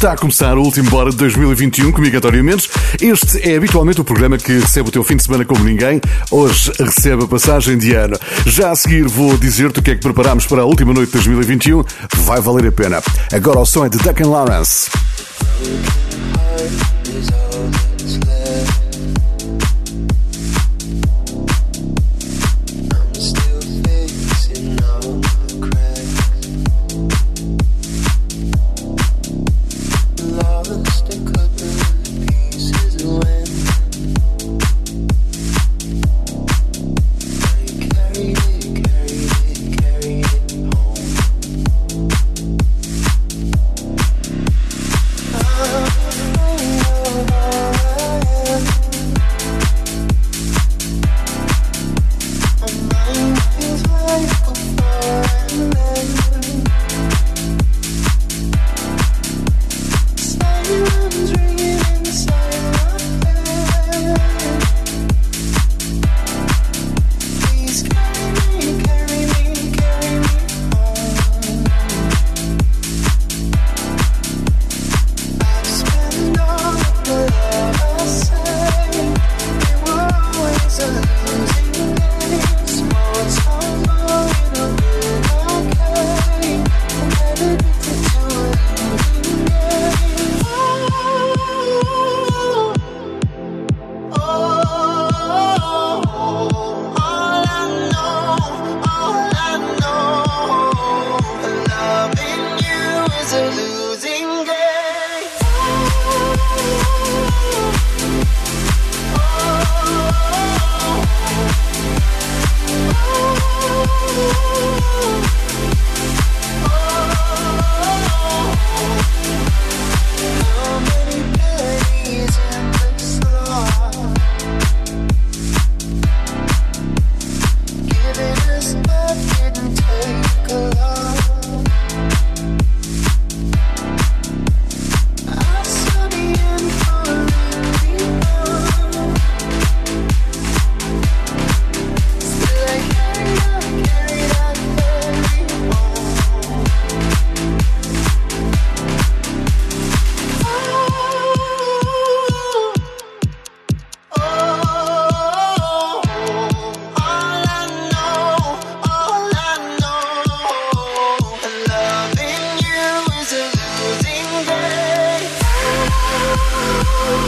Está a começar o último Bora de 2021 comigo, António Mendes. Este é habitualmente o programa que recebe o teu fim de semana como ninguém. Hoje recebe a passagem de ano. Já a seguir vou dizer-te o que é que preparamos para a última noite de 2021. Vai valer a pena. Agora o som é de Duncan Lawrence.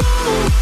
Ooh.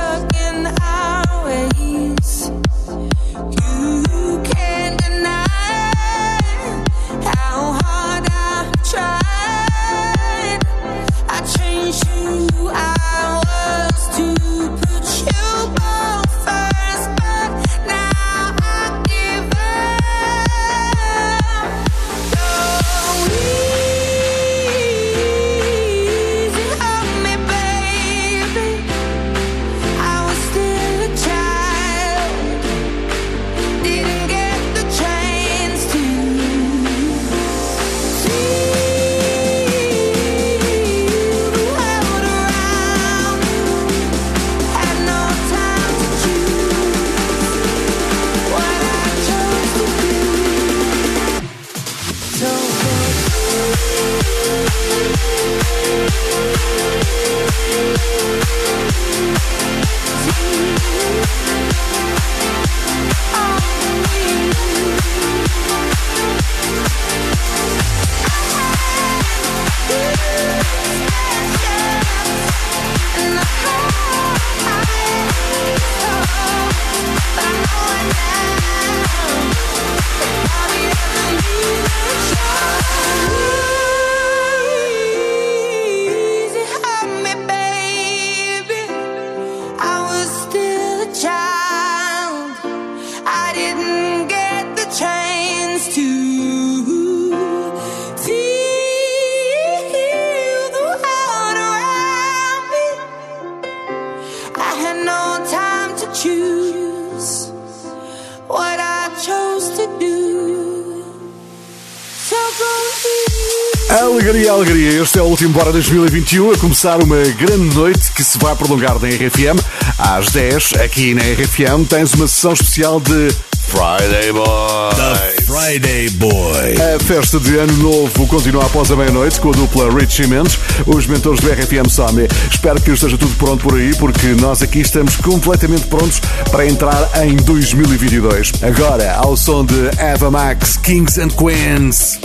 alegria. Este é o último Bora 2021, a começar uma grande noite que se vai prolongar na RFM. Às 10, aqui na RFM, tens uma sessão especial de Friday Boy. The Friday Boy. A festa de Ano Novo continua após a meia-noite com a dupla Rich Mendes, os mentores do RFM Somni. Espero que esteja tudo pronto por aí, porque nós aqui estamos completamente prontos para entrar em 2022. Agora, ao som de Eva Max, Kings and Queens.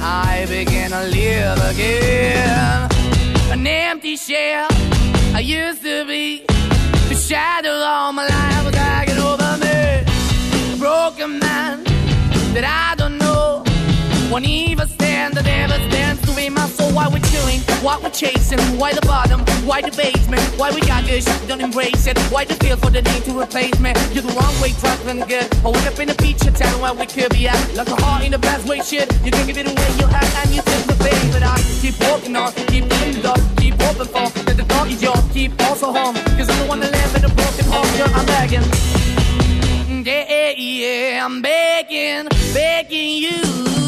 I begin to live again. An empty shell I used to be. The shadow all my life was dragging over me. A broken man that I. Won't even stand, that never stands to be my soul. Why we're chilling? Why we chasing? Why the bottom? Why the basement? Why we got good shit, don't embrace it? Why the feel for the need to replace me? You're the wrong way, traveling good. Oh, I wake up in the feature town where we could be at. Like a heart in the best way, shit. You can give it away, you have, and you take the pain. But I keep walking on, keep in the door, keep open for that the dog is yours. Keep also home, cause I'm the one that live in a broken home. Yeah, I'm begging. Yeah, Yeah, yeah, I'm begging, begging you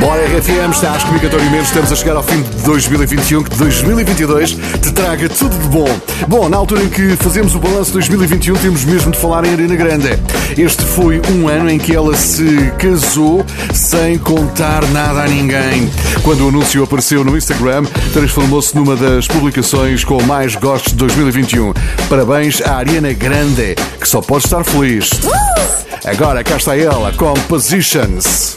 Bora RFM, está menos. Estamos a chegar ao fim de 2021, que 2022 te traga tudo de bom. Bom, na altura em que fazemos o balanço de 2021, temos mesmo de falar em Arena Grande. Este foi um ano em que ela se casou sem contar nada a ninguém. Quando o anúncio apareceu no Instagram, transformou-se numa das publicações com mais gostos de 2021. Parabéns à Ariana Grande, que só pode estar feliz. Agora cá está ela com Positions.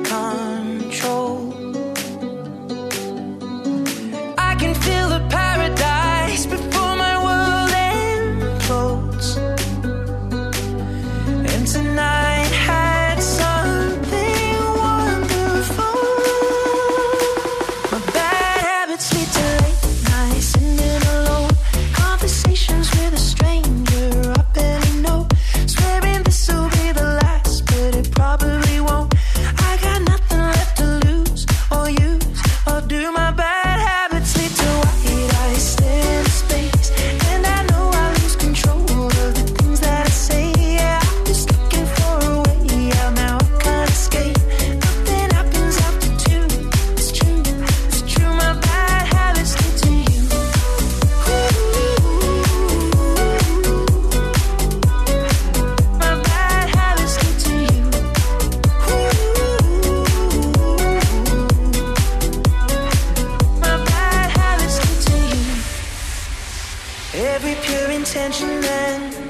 attention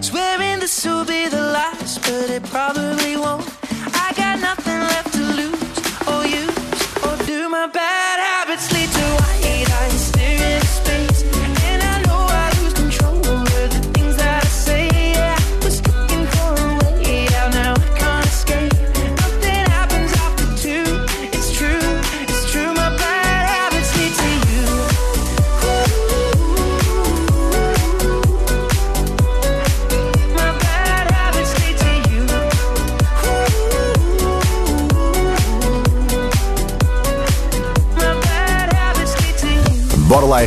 Swearing this will be the last, but it probably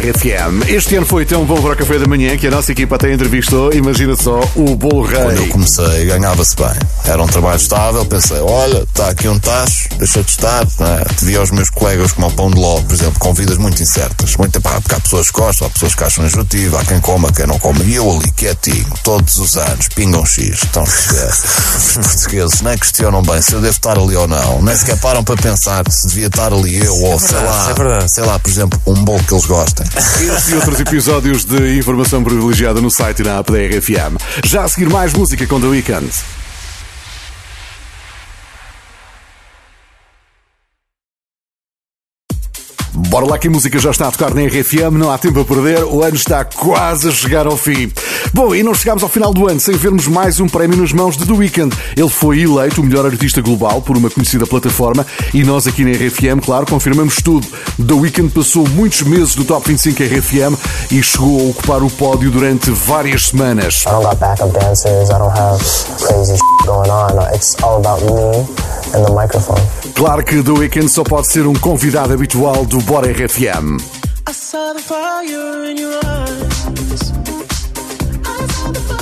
RFM. Este ano foi tão bom para o café da manhã que a nossa equipa até entrevistou, imagina só, o Bolo Rei. Quando eu comecei, ganhava-se bem. Era um trabalho estável, pensei, olha, está aqui um tacho deixa-te estar, é? te vi aos meus colegas como ao pão de ló, por exemplo, com vidas muito incertas. Muito, pá, porque há pessoas que gostam, há pessoas que acham injutivo, há quem coma, quem não come. E eu ali, quietinho, todos os anos, pingam X. estão os portugueses nem questionam bem se eu devo estar ali ou não, nem sequer param para pensar se devia estar ali eu ou é sei lá, é sei lá, por exemplo, um bolo que eles gostem. Este e outros episódios de informação privilegiada no site e na app da RFM. Já a seguir mais música com The Weeknd. Bora lá que a música já está a tocar na RFM, não há tempo a perder, o ano está quase a chegar ao fim. Bom, e não chegámos ao final do ano sem vermos mais um prémio nas mãos de The Weeknd. Ele foi eleito o melhor artista global por uma conhecida plataforma e nós aqui na RFM, claro, confirmamos tudo. The Weeknd passou muitos meses do Top 25 RFM e chegou a ocupar o pódio durante várias semanas. I don't got backup dancers, I don't have crazy going on. It's all about me and the microphone. Claro que The Weeknd só pode ser um convidado habitual do Bora RFM. I saw the fire in your eyes. I saw the fire.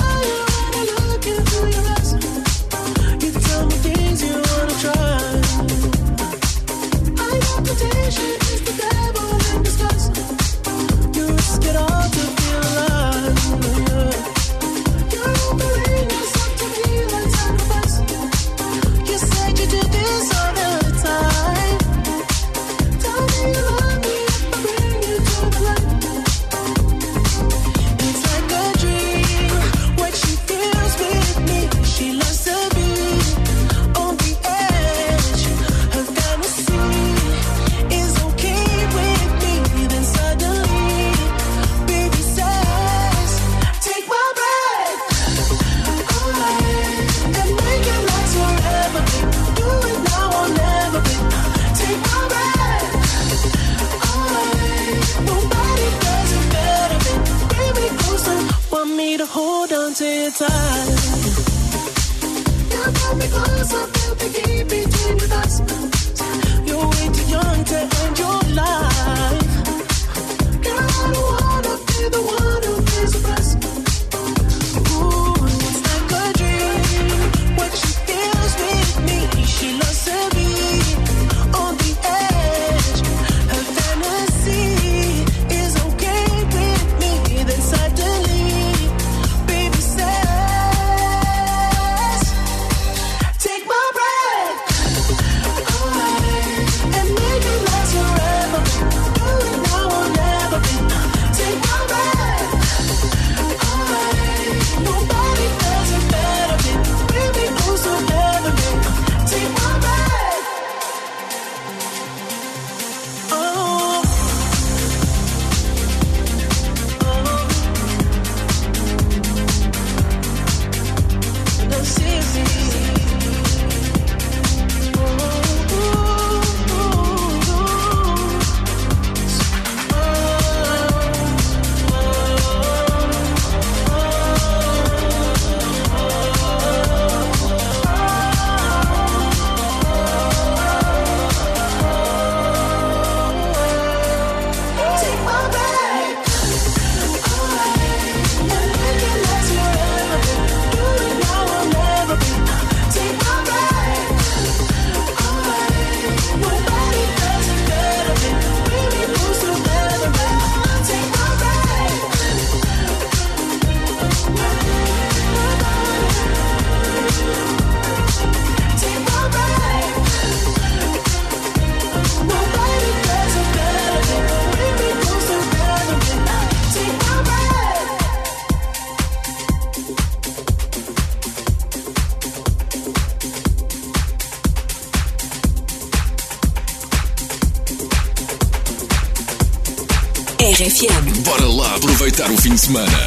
Mixman.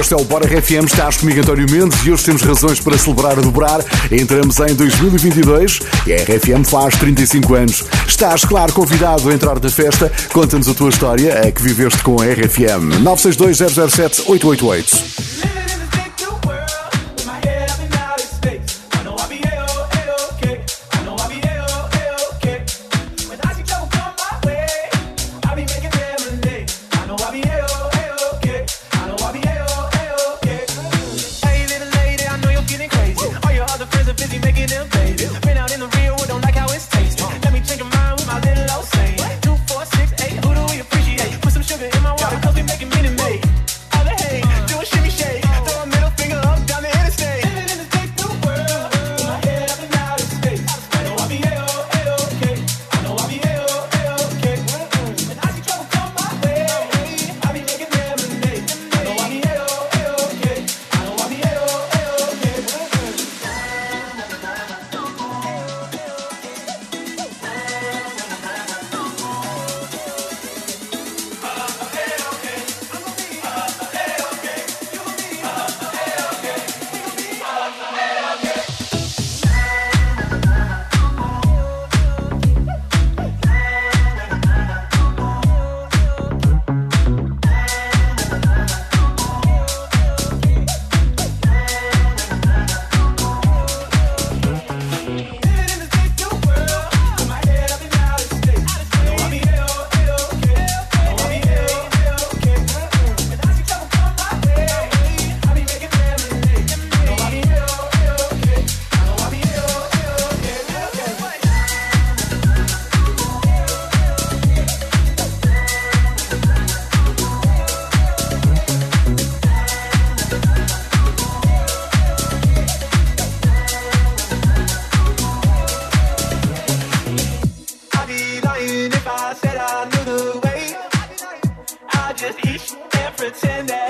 Este é o Bora RFM, estás comigo António Mendes e hoje temos razões para celebrar e dobrar. Entramos em 2022 e a RFM faz 35 anos. Estás, claro, convidado a entrar na festa. Conta-nos a tua história, a que viveste com a RFM. 962 007 888. pretending.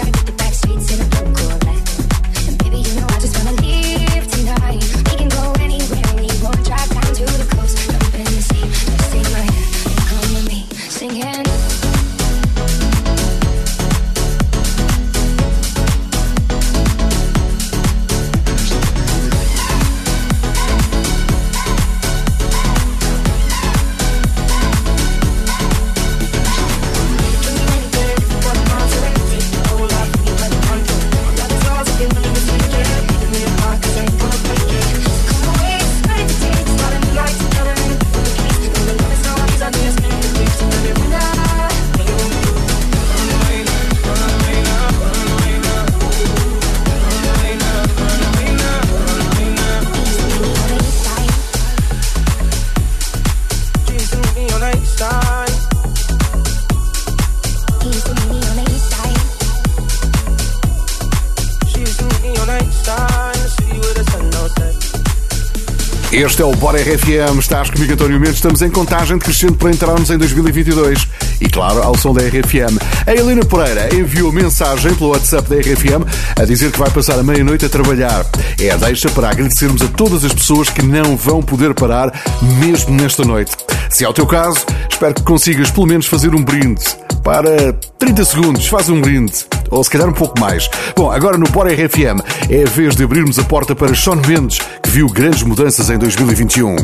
Este é o Bora RFM, estás comigo António Mendes, estamos em contagem decrescente para entrarmos em 2022 e claro, ao som da RFM. A Helena Pereira enviou mensagem pelo WhatsApp da RFM a dizer que vai passar a meia-noite a trabalhar. É a deixa para agradecermos a todas as pessoas que não vão poder parar mesmo nesta noite. Se é o teu caso, espero que consigas pelo menos fazer um brinde. Para 30 segundos, faz um brinde. Ou se calhar um pouco mais. Bom, agora no Bora RFM é a vez de abrirmos a porta para Sean Mendes, que viu grandes mudanças em 2021.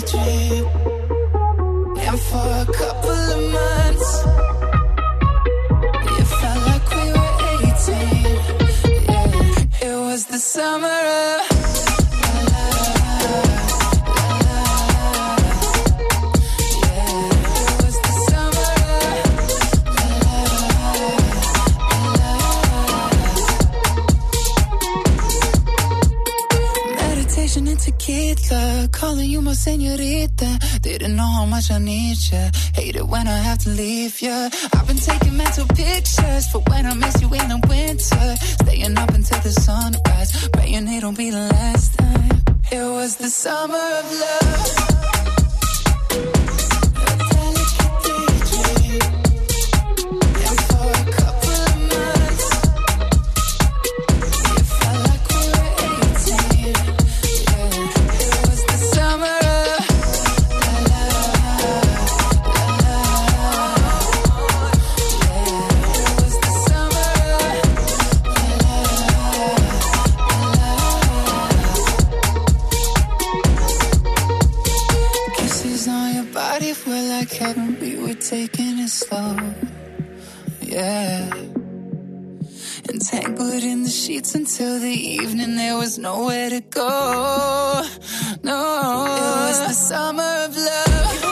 Daydream. Senorita. Didn't know how much I need ya. Hate it when I have to leave ya. I've been taking mental pictures for when I miss you in the winter. Staying up until the sunrise, praying it'll be the last time. It was the summer of love. Entangled in the sheets until the evening, there was nowhere to go. No, it was the summer of love.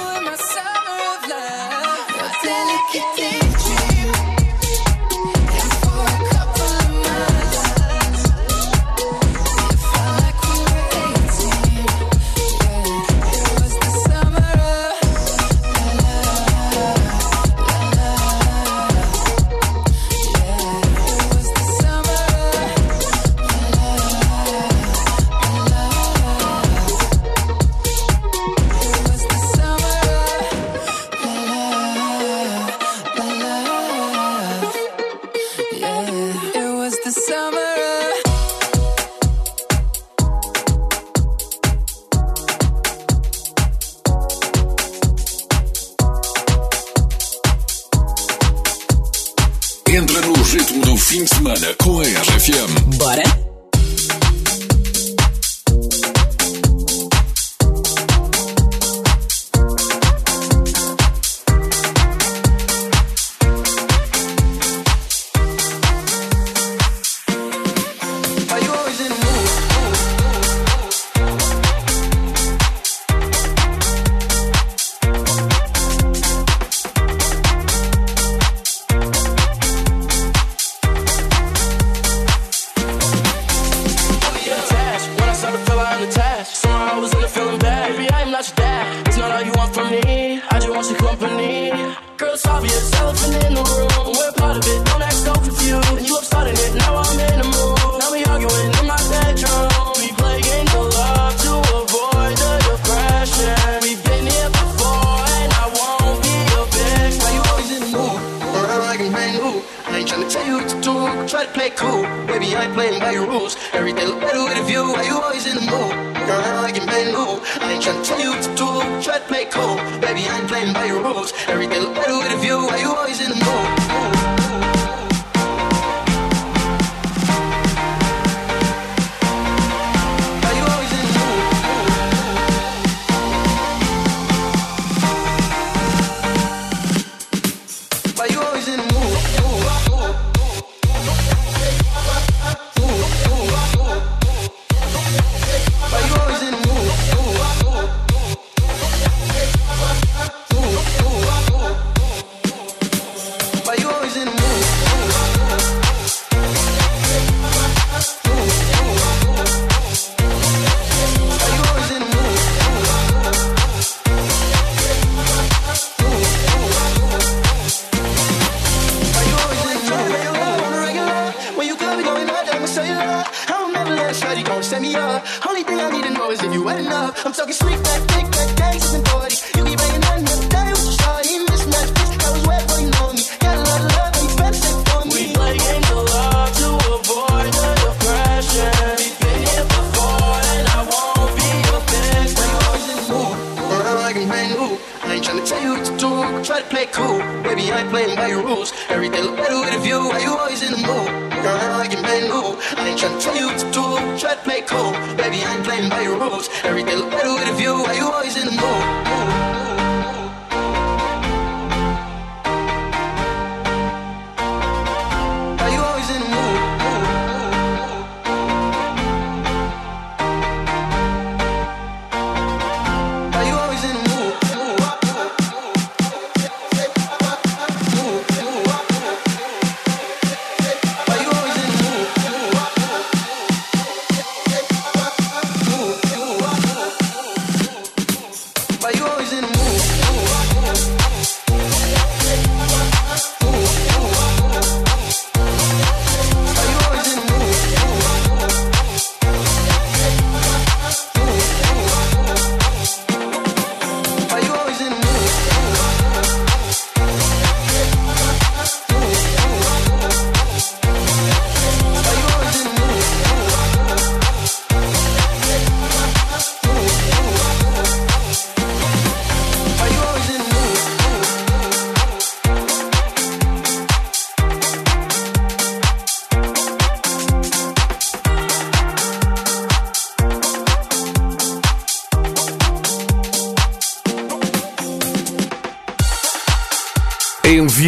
try tell you to do, try make cool. Baby, I ain't playing by your rules. Everything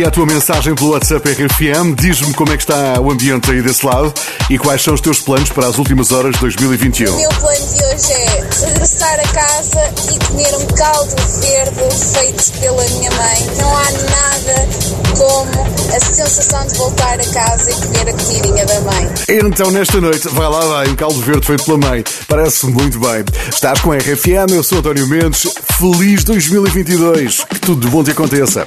a tua mensagem pelo WhatsApp RFM. Diz-me como é que está o ambiente aí desse lado e quais são os teus planos para as últimas horas de 2021. O meu plano de hoje é regressar a casa e comer um caldo verde feito pela minha mãe. Não há nada como a sensação de voltar a casa e comer a comidinha da mãe. Então, nesta noite, vai lá, vai, um caldo verde feito pela mãe. Parece muito bem. Estás com a RFM, eu sou António Mendes. Feliz 2022. Que tudo de bom te aconteça.